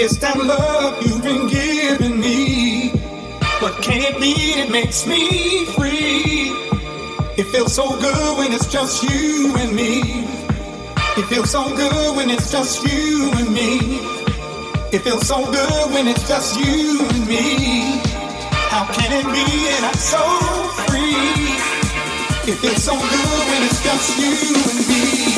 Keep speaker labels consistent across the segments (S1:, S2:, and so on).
S1: It's that love you've been giving me. What can it be It makes me free? It feels so good when it's just you and me. It feels so good when it's just you and me. It feels so good when it's just you and me. How can it be that I'm so free? It feels so good when it's just you and me.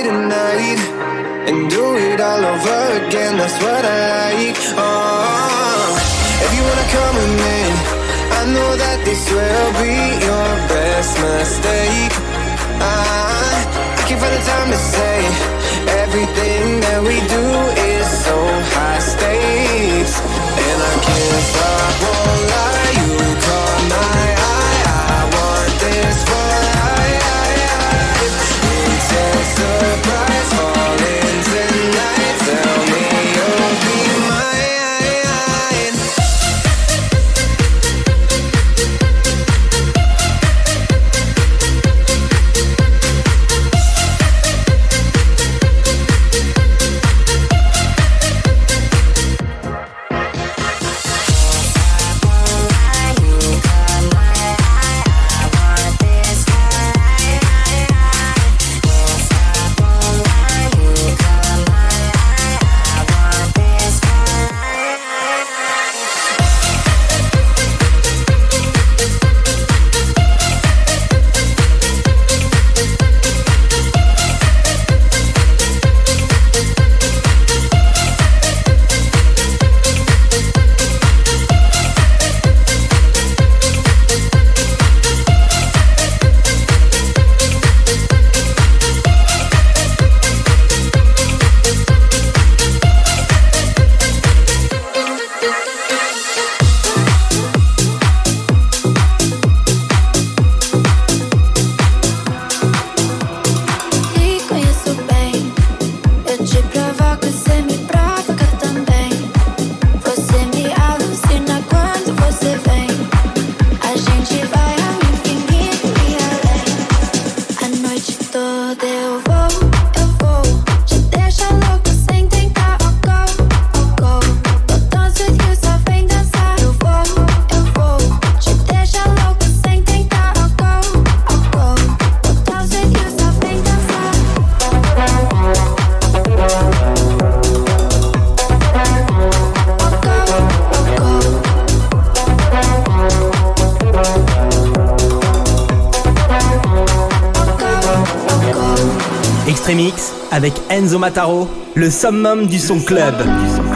S2: tonight and do it all over again. That's what I like. Oh, if you wanna come with me, I know that this will be your best mistake. Ah, I can't find the time to say everything that we do is so high stakes, and I can't stop all life.
S3: Lorenzo Mataro, le summum du son club.
S4: Du son.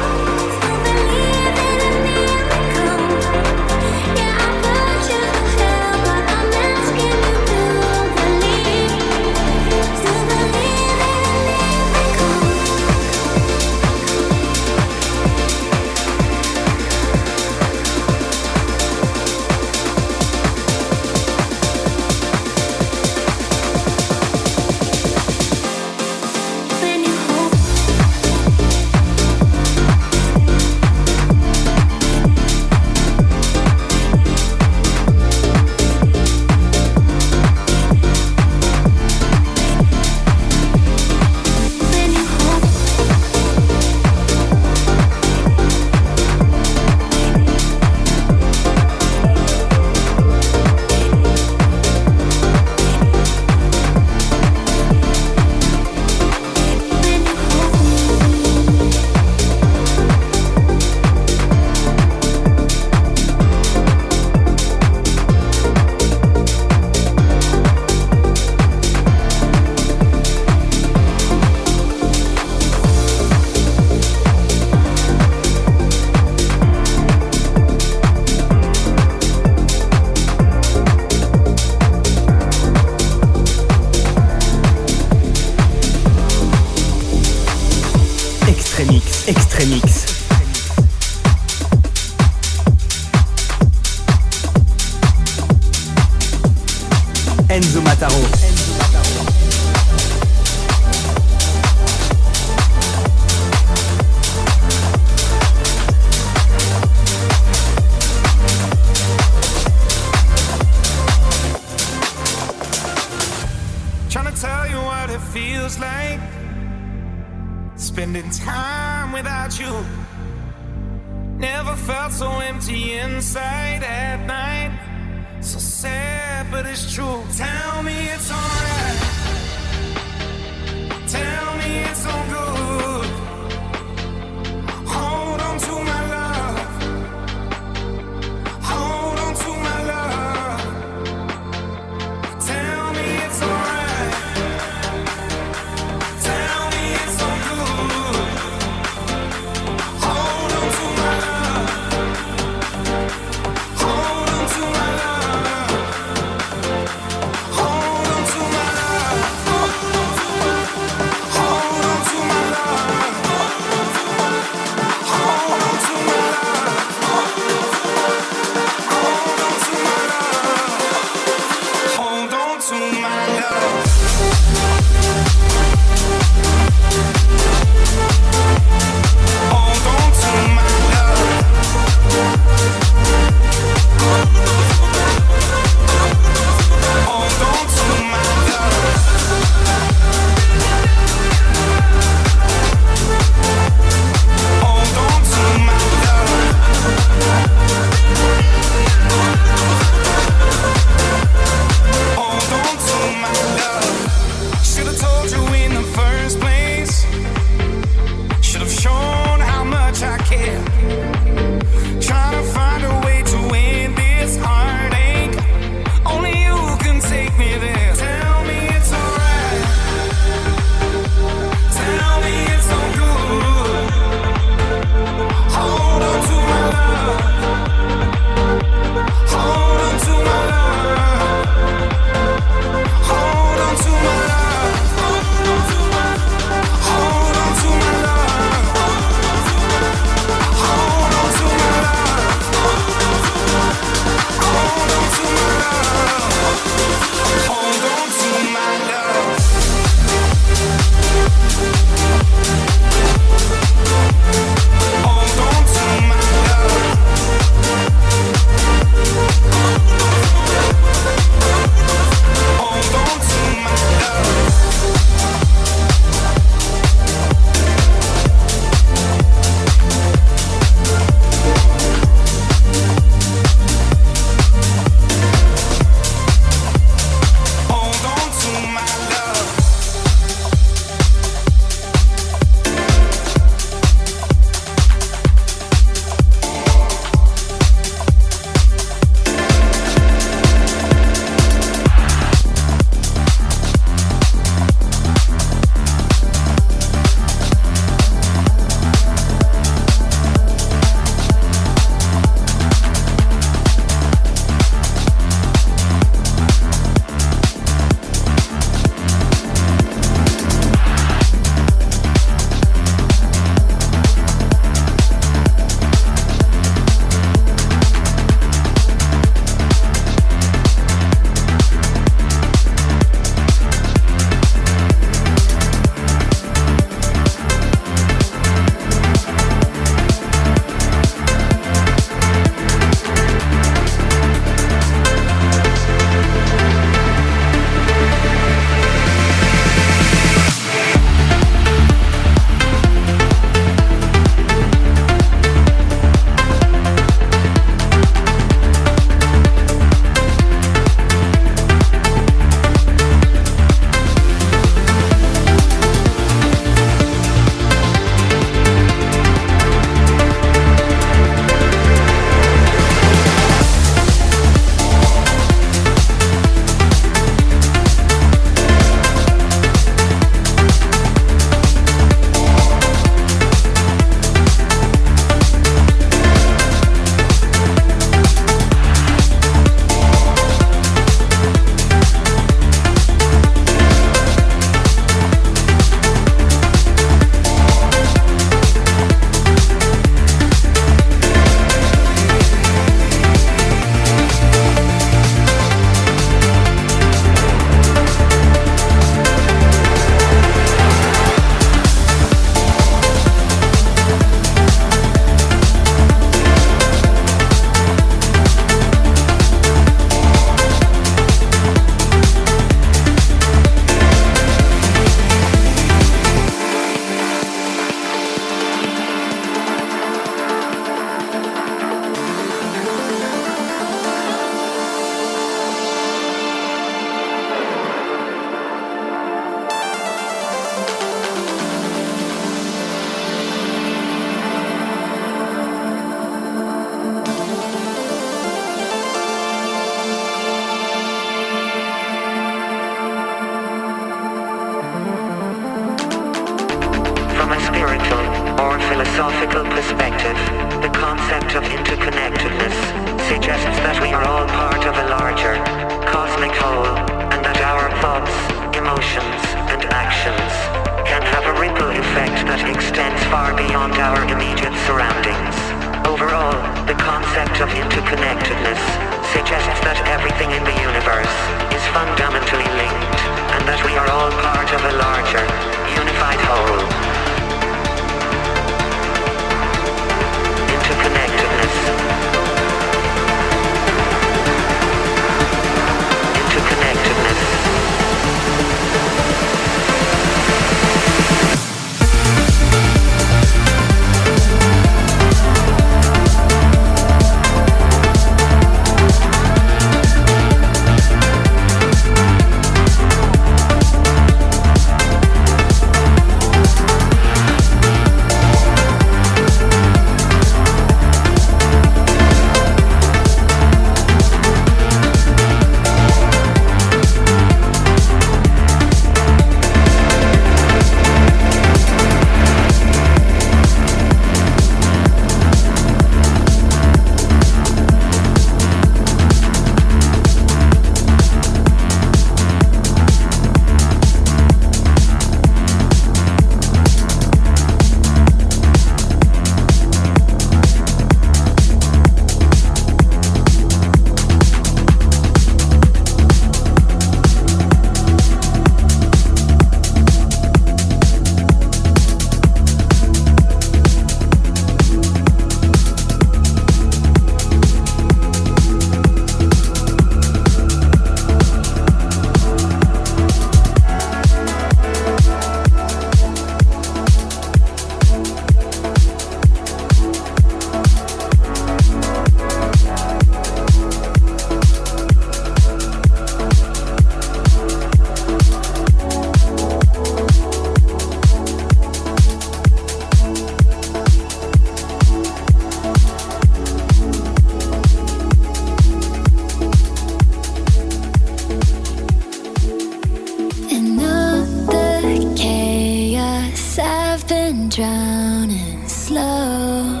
S5: drowning slow.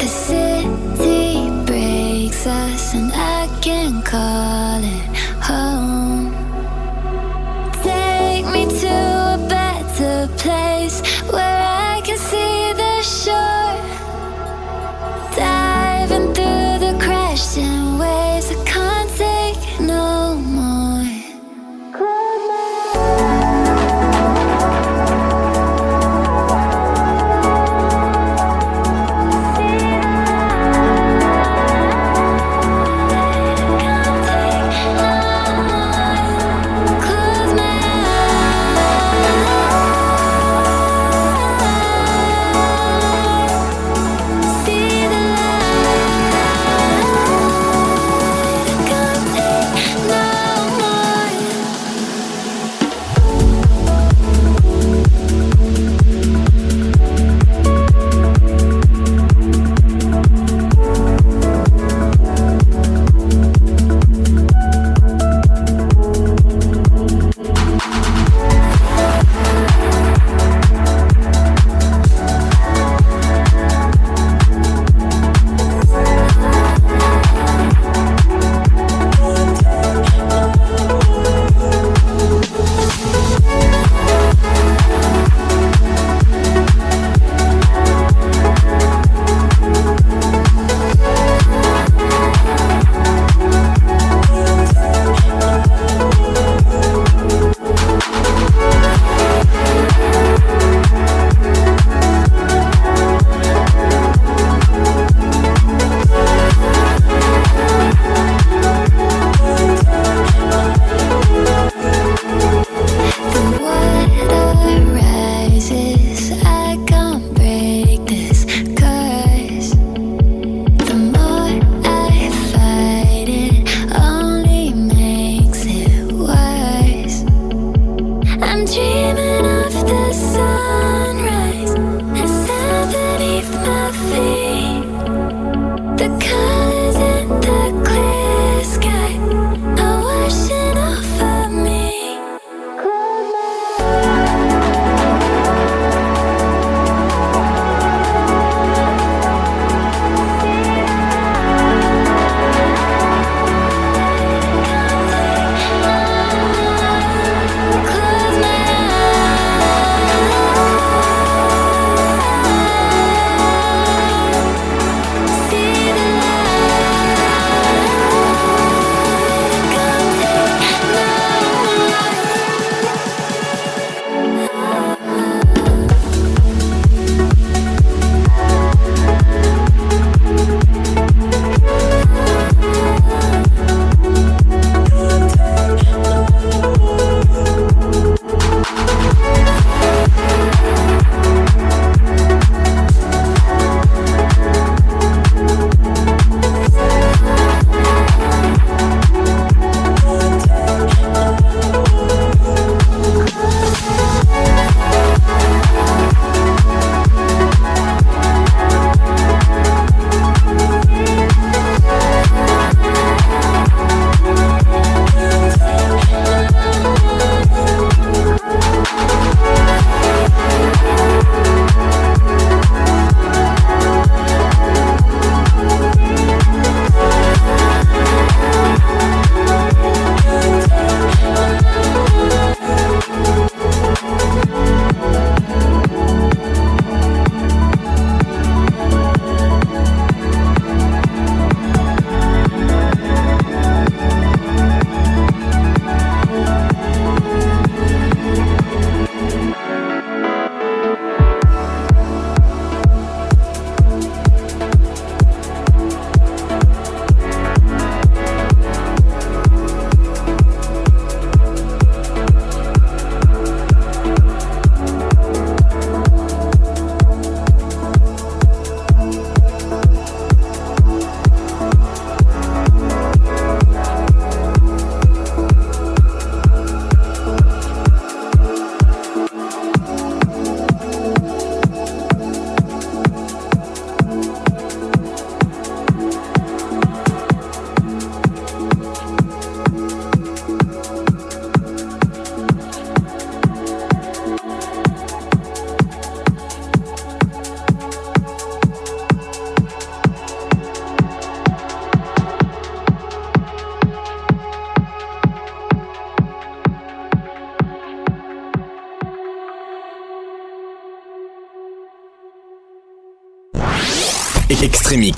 S5: The city breaks us, and I can
S3: call.